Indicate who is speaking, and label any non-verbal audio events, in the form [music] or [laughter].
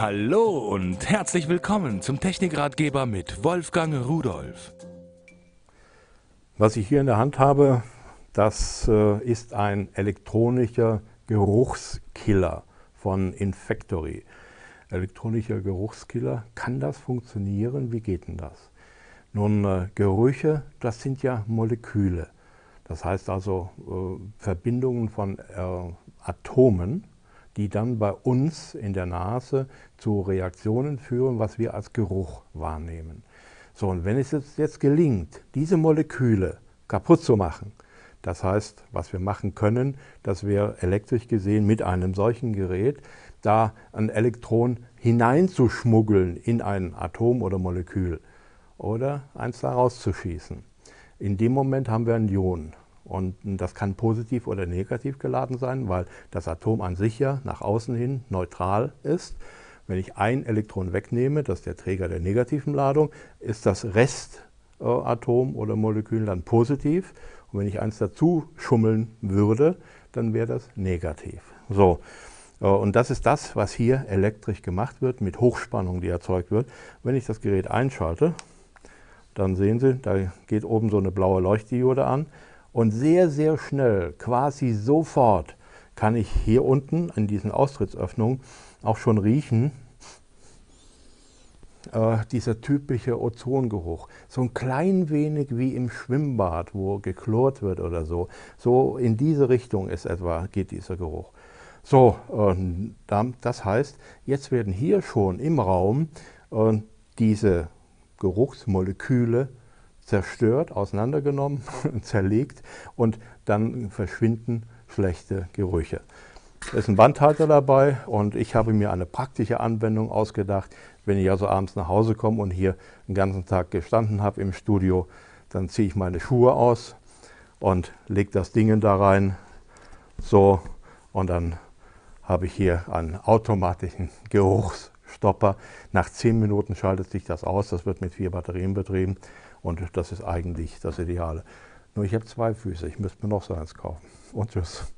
Speaker 1: Hallo und herzlich willkommen zum Technikratgeber mit Wolfgang Rudolf.
Speaker 2: Was ich hier in der Hand habe, das äh, ist ein elektronischer Geruchskiller von Infactory. Elektronischer Geruchskiller, kann das funktionieren? Wie geht denn das? Nun, äh, Gerüche, das sind ja Moleküle. Das heißt also äh, Verbindungen von Atomen, die dann bei uns in der Nase zu Reaktionen führen, was wir als Geruch wahrnehmen. So, und wenn es jetzt gelingt, diese Moleküle kaputt zu machen, das heißt, was wir machen können, dass wir elektrisch gesehen mit einem solchen Gerät da ein Elektron hineinzuschmuggeln in ein Atom oder Molekül oder eins da rauszuschießen. In dem Moment haben wir ein Ion. Und das kann positiv oder negativ geladen sein, weil das Atom an sich ja nach außen hin neutral ist. Wenn ich ein Elektron wegnehme, das ist der Träger der negativen Ladung, ist das Restatom oder Molekül dann positiv. Und wenn ich eins dazu schummeln würde, dann wäre das negativ. So. Und das ist das, was hier elektrisch gemacht wird, mit Hochspannung, die erzeugt wird. Wenn ich das Gerät einschalte, dann sehen Sie, da geht oben so eine blaue Leuchtdiode an. Und sehr, sehr schnell, quasi sofort, kann ich hier unten an diesen Austrittsöffnungen auch schon riechen, äh, dieser typische Ozongeruch. So ein klein wenig wie im Schwimmbad, wo geklort wird oder so. So in diese Richtung ist etwa, geht dieser Geruch. So, äh, das heißt, jetzt werden hier schon im Raum äh, diese Geruchsmoleküle zerstört, auseinandergenommen, [laughs] zerlegt und dann verschwinden schlechte Gerüche. Es ist ein Bandhalter dabei und ich habe mir eine praktische Anwendung ausgedacht. Wenn ich also abends nach Hause komme und hier den ganzen Tag gestanden habe im Studio, dann ziehe ich meine Schuhe aus und lege das Ding da rein. So, und dann habe ich hier einen automatischen [laughs] Geruchsstopper. Nach 10 Minuten schaltet sich das aus. Das wird mit vier Batterien betrieben. Und das ist eigentlich das Ideale. Nur ich habe zwei Füße, ich müsste mir noch so eins kaufen. Und tschüss.